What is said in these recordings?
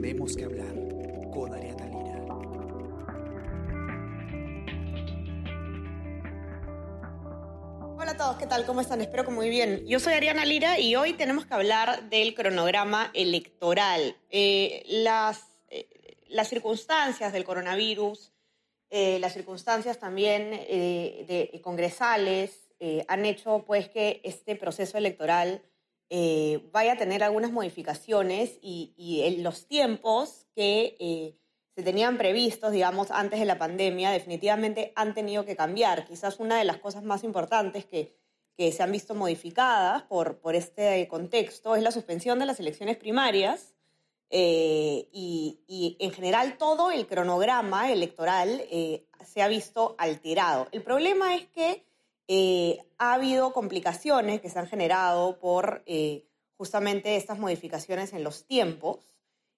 Tenemos que hablar con Ariana Lira. Hola a todos, ¿qué tal? ¿Cómo están? Espero que muy bien. Yo soy Ariana Lira y hoy tenemos que hablar del cronograma electoral. Eh, las, eh, las circunstancias del coronavirus, eh, las circunstancias también de, congresales han hecho pues que este proceso electoral eh, vaya a tener algunas modificaciones y, y los tiempos que eh, se tenían previstos, digamos, antes de la pandemia, definitivamente han tenido que cambiar. Quizás una de las cosas más importantes que, que se han visto modificadas por, por este contexto es la suspensión de las elecciones primarias eh, y, y en general todo el cronograma electoral eh, se ha visto alterado. El problema es que eh, ha habido complicaciones que se han generado por eh, justamente estas modificaciones en los tiempos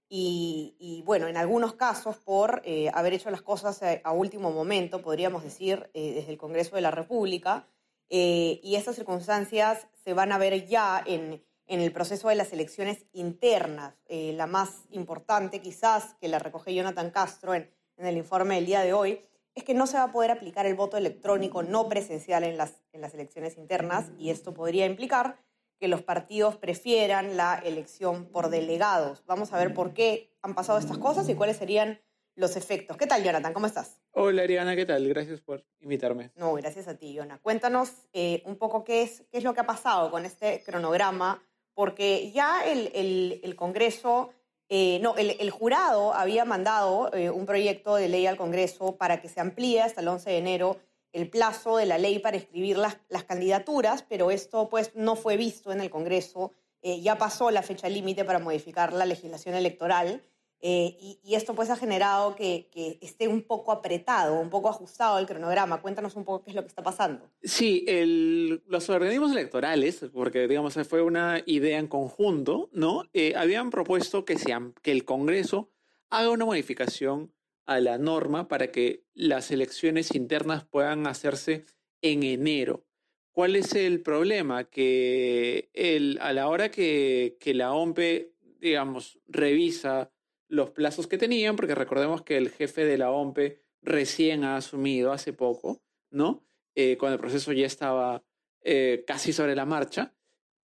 y, bueno, en algunos casos por eh, haber hecho las cosas a, último momento, podríamos decir, desde el Congreso de la República, y estas circunstancias se van a ver ya en, en el proceso de las elecciones internas. La más importante quizás, que la recoge Jonathan Castro en el informe del día de hoy, es que no se va a poder aplicar el voto electrónico no presencial en las, en las elecciones internas y esto podría implicar que los partidos prefieran la elección por delegados. Vamos a ver por qué han pasado estas cosas y cuáles serían los efectos. ¿Qué tal, Jonathan? ¿Cómo estás? Hola, Ariana, ¿qué tal? Gracias por invitarme. No, gracias a ti, Jonathan. Cuéntanos eh, un poco qué es, qué es lo que ha pasado con este cronograma, porque ya el, el, el Congreso eh, no, el, jurado había mandado eh, un proyecto de ley al Congreso para que se amplíe hasta el 11 de enero el plazo de la ley para escribir las, las candidaturas, pero esto pues no fue visto en el Congreso. Eh, ya pasó la fecha límite para modificar la legislación electoral eh, y, y, esto pues ha generado que, que, esté un poco apretado, un poco ajustado el cronograma. Cuéntanos un poco qué es lo que está pasando. Sí, el, los organismos electorales, porque digamos fue una idea en conjunto, ¿no? Eh, habían propuesto que, se, que el Congreso haga una modificación a la norma para que las elecciones internas puedan hacerse en enero. ¿Cuál es el problema? Que el, a la hora que, que la OMPE, digamos, revisa los plazos que tenían, porque recordemos que el jefe de la OMPE recién ha asumido hace poco, ¿no? Eh, cuando el proceso ya estaba eh, casi sobre la marcha,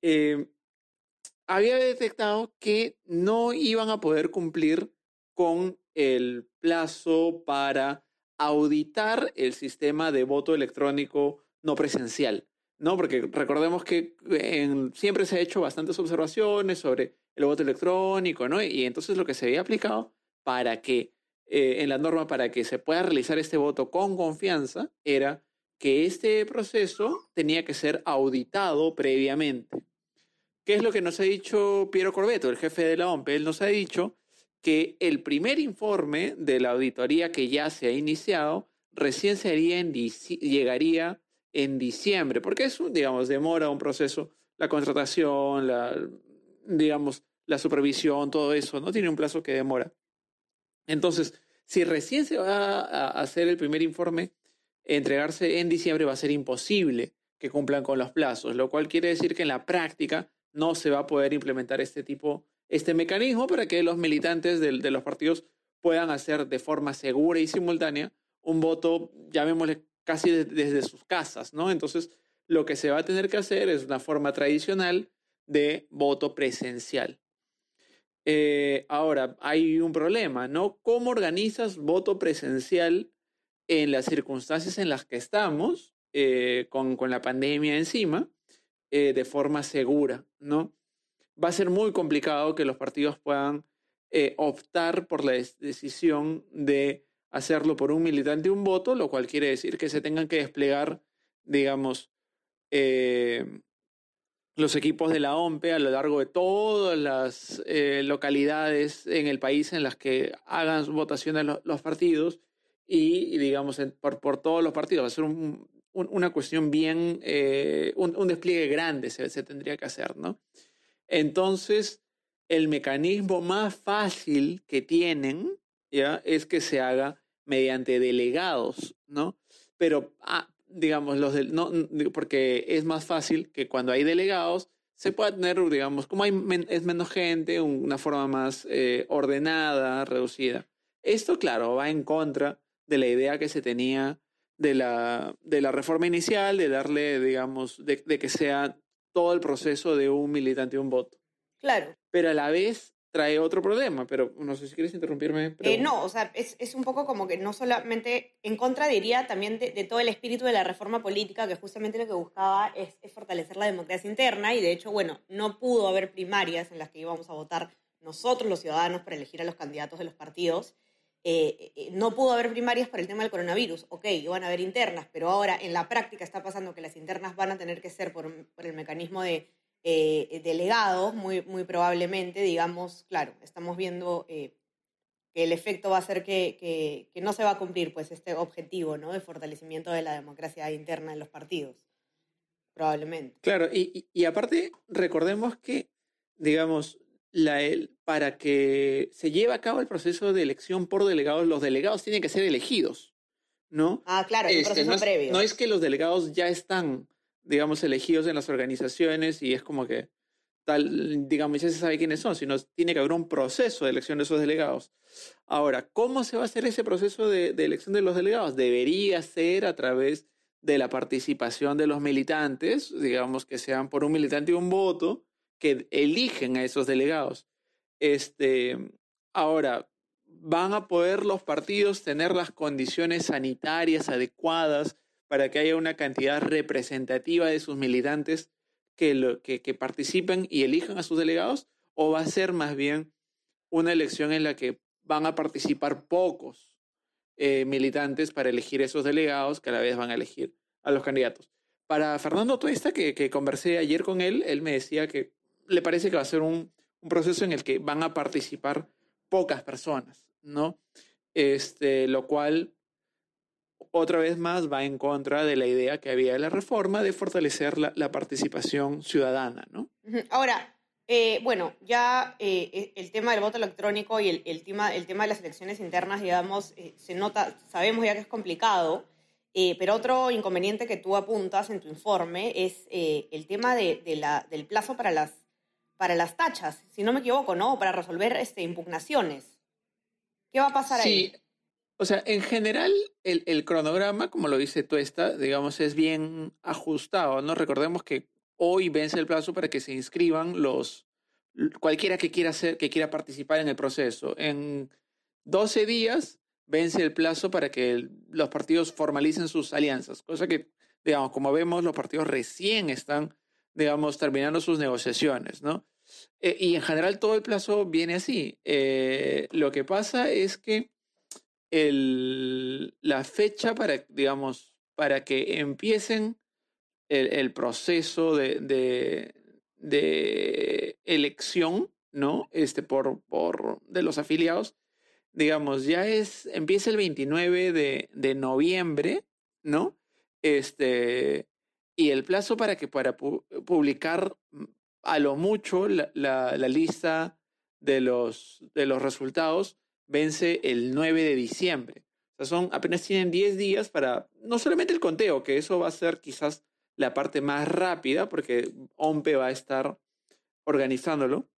eh, había detectado que no iban a poder cumplir con el plazo para auditar el sistema de voto electrónico no presencial, ¿no? Porque recordemos que siempre se ha hecho bastantes observaciones sobre el voto electrónico, ¿no? Y entonces lo que se había aplicado para que, eh, en la norma, para que se pueda realizar este voto con confianza, era que este proceso tenía que ser auditado previamente. ¿Qué es lo que nos ha dicho Piero Corbeto, el jefe de la OMP? Él nos ha dicho que el primer informe de la auditoría que ya se ha iniciado recién sería en llegaría en diciembre, porque es un, digamos, demora un proceso, la contratación, la, digamos, la supervisión, todo eso, ¿no? Tiene un plazo que demora. Entonces, si recién se va a hacer el primer informe, entregarse en diciembre va a ser imposible que cumplan con los plazos, lo cual quiere decir que en la práctica no se va a poder implementar este tipo, este mecanismo para que los militantes de, de los partidos puedan hacer de forma segura y simultánea un voto, llamémosle casi de, desde sus casas, ¿no? Entonces, lo que se va a tener que hacer es una forma tradicional de voto presencial. Eh, ahora, hay un problema, ¿no? ¿Cómo organizas voto presencial en las circunstancias en las que estamos, eh, con, la pandemia encima, eh, de forma segura, ¿no? Va a ser muy complicado que los partidos puedan optar por la decisión de hacerlo por un militante un voto, lo cual quiere decir que se tengan que desplegar, digamos, eh, los equipos de la OMPE a lo largo de todas las eh, localidades en el país en las que hagan votaciones los, partidos y, digamos, por, por, todos los partidos. Va a ser un, un, una cuestión bien, eh, un, despliegue grande se, se tendría que hacer, ¿no? Entonces, el mecanismo más fácil que tienen ¿ya? es que se haga mediante delegados, ¿no? Pero, ah, digamos, los del, no, porque es más fácil que cuando hay delegados se pueda tener, digamos, como hay es menos gente, una forma más eh, ordenada, reducida. Esto, claro, va en contra de la idea que se tenía de la, de la reforma inicial, de darle, digamos, de, de que sea todo el proceso de un militante y un voto. Claro. Pero a la vez trae otro problema, pero no sé si quieres interrumpirme. Eh, no, o sea, es, es, un poco como que no solamente, en contra diría también de, todo el espíritu de la reforma política, que justamente lo que buscaba es, es, fortalecer la democracia interna y de hecho, bueno, no pudo haber primarias en las que íbamos a votar nosotros los ciudadanos para elegir a los candidatos de los partidos. Eh, eh, no pudo haber primarias por el tema del coronavirus, ok, iban a haber internas, pero ahora en la práctica está pasando que las internas van a tener que ser por, por el mecanismo de eh, delegados, muy, muy probablemente, digamos, claro, estamos viendo eh, que el efecto va a ser que, que, no se va a cumplir pues, este objetivo ¿no? de fortalecimiento de la democracia interna en los partidos, probablemente. Claro, y, y, aparte, recordemos que, digamos, la, el, para que se lleve a cabo el proceso de elección por delegados, los delegados tienen que ser elegidos, ¿no? Ah, claro, este, proceso no previo. No es que los delegados ya están digamos, elegidos en las organizaciones y es como que tal, digamos, ya se sabe quiénes son, sino tiene que haber un proceso de elección de esos delegados. Ahora, ¿cómo se va a hacer ese proceso de, elección de los delegados? Debería ser a través de la participación de los militantes, digamos que sean por un militante y un voto, que eligen a esos delegados. Este, ahora, ¿van a poder los partidos tener las condiciones sanitarias adecuadas para que haya una cantidad representativa de sus militantes que, que, participen y elijan a sus delegados? ¿O va a ser más bien una elección en la que van a participar pocos eh, militantes para elegir esos delegados que a la vez van a elegir a los candidatos? Para Fernando Tuesta, que, que conversé ayer con él, él me decía que le parece que va a ser un, un proceso en el que van a participar pocas personas, ¿no? Este, lo cual otra vez más va en contra de la idea que había de la reforma de fortalecer la, participación ciudadana, ¿no? Ahora, eh, bueno, ya eh, e, el tema del voto electrónico y el, tema, el tema de las elecciones internas, digamos, eh, se nota, sabemos ya que es complicado, pero otro inconveniente que tú apuntas en tu informe es el tema de, la, del plazo para las, para las tachas, si no me equivoco, ¿no? Para resolver este, impugnaciones. ¿Qué va a pasar sí. ahí? O sea, en general, el, cronograma, como lo dice Tuesta, digamos, es bien ajustado, ¿no? Recordemos que hoy vence el plazo para que se inscriban los cualquiera que quiera hacer, que quiera participar en el proceso. En 12 días vence el plazo para que los partidos formalicen sus alianzas, cosa que, digamos, como vemos, los partidos recién están, digamos, terminando sus negociaciones, ¿no? Eh, y en general todo el plazo viene así. Eh, lo que pasa es que la fecha para, digamos, para que empiecen el, proceso de, de, elección, ¿no? Este, por, por, de los afiliados, digamos, ya es, empieza el 29 de, noviembre, ¿no? Este, y el plazo para que para publicar a lo mucho la, la, la lista de los, de los resultados vence el 9 de diciembre. O sea, son, apenas tienen 10 días para, no solamente el conteo, que eso va a ser quizás la parte más rápida, porque OMPE va a estar organizándolo,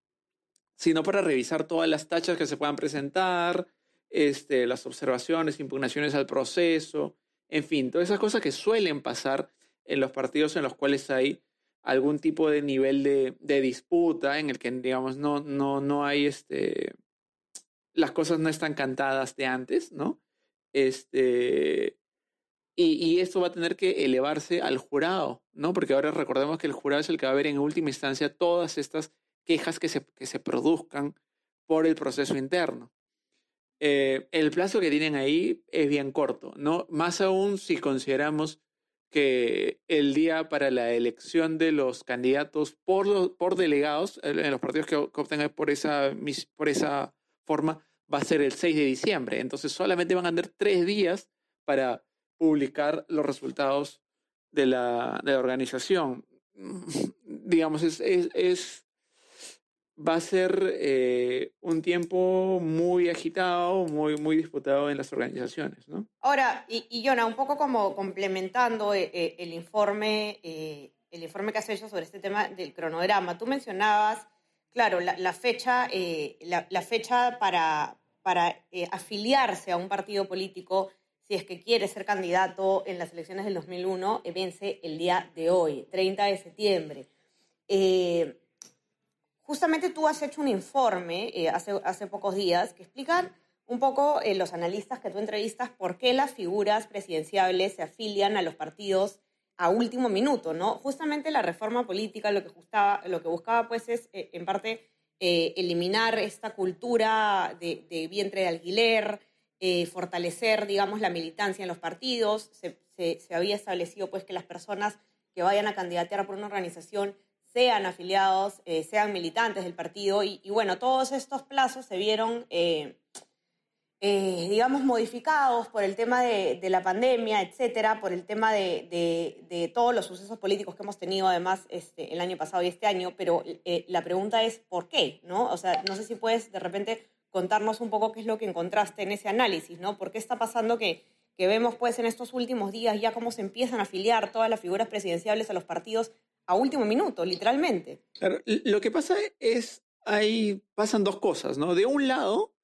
sino para revisar todas las tachas que se puedan presentar, este, las observaciones, impugnaciones al proceso, en fin, todas esas cosas que suelen pasar en los partidos en los cuales hay algún tipo de nivel de, de disputa en el que, digamos, no, no, no hay este, las cosas no están cantadas de antes, ¿no? Este, y, y, esto va a tener que elevarse al jurado, ¿no? Porque ahora recordemos que el jurado es el que va a ver en última instancia todas estas quejas que se, que se produzcan por el proceso interno. Eh, el plazo que tienen ahí es bien corto, ¿no? Más aún si consideramos que el día para la elección de los candidatos por, por delegados, en los partidos que, que obtengan por esa, por esa forma va a ser el 6 de diciembre. Entonces solamente van a tener tres días para publicar los resultados de la, de la organización. Digamos, es, es, va a ser eh, un tiempo muy agitado, muy, muy disputado en las organizaciones. ¿no? Ahora, y, y Jonah, un poco como complementando eh, eh, el informe el informe que has hecho sobre este tema del cronograma. Tú mencionabas, claro, la, fecha, eh, la, fecha para, para eh, afiliarse a un partido político si es que quiere ser candidato en las elecciones del 2001, vence el día de hoy, 30 de septiembre. justamente tú has hecho un informe hace, hace pocos días que explica un poco eh, los analistas que tú entrevistas por qué las figuras presidenciables se afilian a los partidos a último minuto, ¿no? Justamente la reforma política lo que, buscaba pues es, eh, en parte, eh, eliminar esta cultura de, vientre de alquiler, fortalecer, digamos, la militancia en los partidos. Se, había establecido pues que las personas que vayan a candidatear por una organización sean afiliados, sean militantes del partido y, bueno, todos estos plazos se vieron eh, digamos, modificados por el tema de, la pandemia, etcétera, por el tema de, todos los sucesos políticos que hemos tenido además este, el año pasado y este año, pero eh, la pregunta es ¿por qué? ¿no? O sea, no sé si puedes de repente contarnos un poco qué es lo que encontraste en ese análisis, ¿no? ¿Por qué está pasando que, que vemos pues en estos últimos días ya cómo se empiezan a afiliar todas las figuras presidenciales a los partidos a último minuto, literalmente? Claro, lo que pasa es, ahí pasan dos cosas, ¿no? De un lado,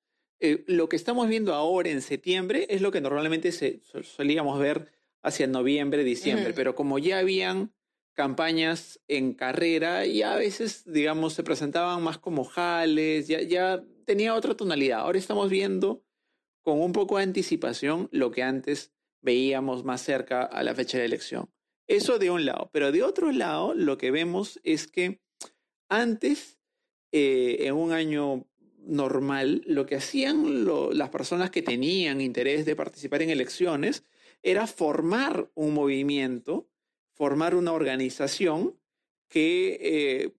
eh, lo que estamos viendo ahora en septiembre es lo que normalmente se, solíamos ver hacia noviembre, diciembre, pero como ya habían campañas en carrera, ya a veces, digamos, se presentaban más como jales, ya, ya tenía otra tonalidad. Ahora estamos viendo con un poco de anticipación lo que antes veíamos más cerca a la fecha de elección. Eso de un lado, pero de otro lado lo que vemos es que antes, eh, en un año normal, lo que hacían las personas que tenían interés de participar en elecciones era formar un movimiento, formar una organización que, eh,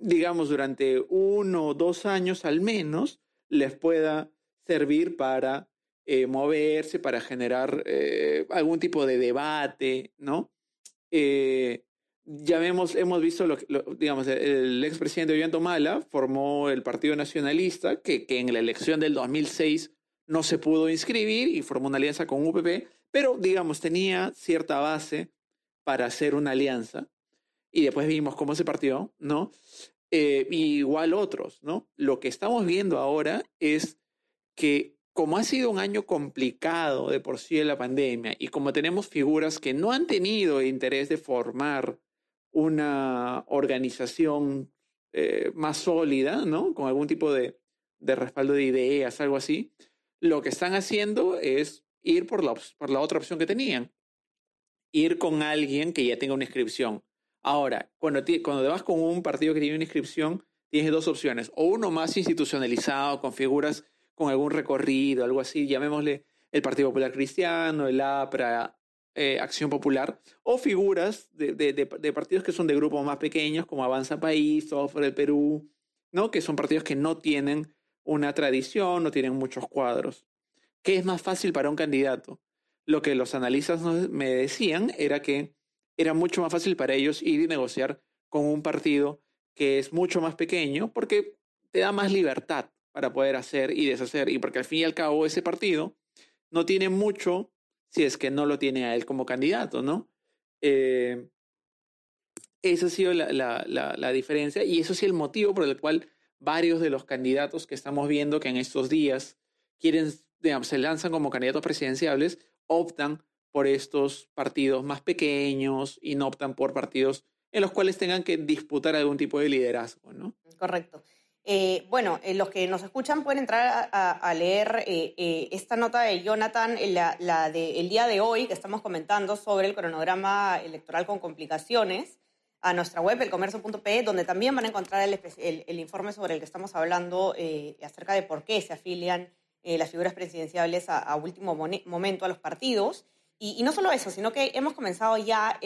digamos, durante uno o dos años al menos les pueda servir para eh, moverse, para generar eh, algún tipo de debate, ¿no? Ya vemos, hemos visto, lo, digamos, el expresidente Ollanta Mala formó el Partido Nacionalista, que, que, en la elección del 2006 no se pudo inscribir y formó una alianza con UPP, pero, digamos, tenía cierta base para hacer una alianza. Y después vimos cómo se partió, ¿no? Eh, igual otros, ¿no? Lo que estamos viendo ahora es que como ha sido un año complicado de por sí de la pandemia y como tenemos figuras que no han tenido interés de formar una organización eh, más sólida, ¿no? Con algún tipo de, respaldo de ideas, algo así, lo que están haciendo es ir por la, otra opción que tenían. Ir con alguien que ya tenga una inscripción. Ahora, cuando, cuando te vas con un partido que tiene una inscripción, tienes dos opciones. O uno más institucionalizado, con figuras con algún recorrido, algo así, llamémosle el Partido Popular Cristiano, el APRA, eh, Acción Popular, o figuras de, partidos que son de grupos más pequeños, como Avanza País, por el Perú, ¿no? que son partidos que no tienen una tradición, no tienen muchos cuadros. ¿Qué es más fácil para un candidato? Lo que los analistas me decían era que era mucho más fácil para ellos ir y negociar con un partido que es mucho más pequeño porque te da más libertad para poder hacer y deshacer y porque al fin y al cabo ese partido no tiene mucho si es que no lo tiene a él como candidato, ¿no? Eh, esa ha sido la, diferencia y eso sí el motivo por el cual varios de los candidatos que estamos viendo que en estos días quieren, digamos, se lanzan como candidatos presidenciales, optan por estos partidos más pequeños y no optan por partidos en los cuales tengan que disputar algún tipo de liderazgo, ¿no? Correcto. Eh, bueno, eh, los que nos escuchan pueden entrar a, leer eh, esta nota de Jonathan, la, la del día de hoy, que estamos comentando sobre el cronograma electoral con complicaciones, a nuestra web, elcomercio.pe, donde también van a encontrar el, informe sobre el que estamos hablando acerca de por qué se afilian las figuras presidenciales a, último momento a los partidos. Y, y, no solo eso, sino que hemos comenzado ya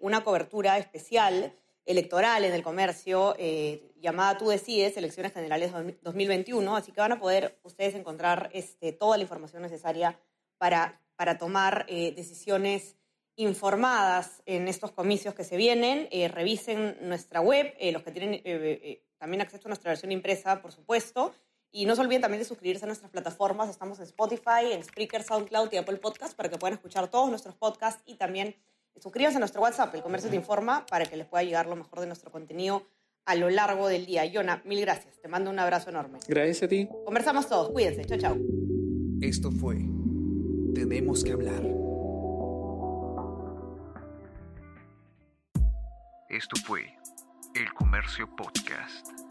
una cobertura especial electoral en el comercio eh, llamada Tú decides, elecciones generales 2021, así que van a poder ustedes encontrar este, toda la información necesaria para, para tomar eh, decisiones informadas en estos comicios que se vienen. Eh, revisen nuestra web, los que tienen también acceso a nuestra versión impresa, por supuesto. Y no se olviden también de suscribirse a nuestras plataformas. Estamos en Spotify, en Spreaker, SoundCloud y Apple Podcast para que puedan escuchar todos nuestros podcasts y también suscríbanse a nuestro WhatsApp, El Comercio Te Informa, para que les pueda llegar lo mejor de nuestro contenido a lo largo del día. Yona, mil gracias. Te mando un abrazo enorme. Gracias a ti. Conversamos todos. Cuídense. Chao, chao. Esto fue Tenemos que hablar. Esto fue El Comercio Podcast.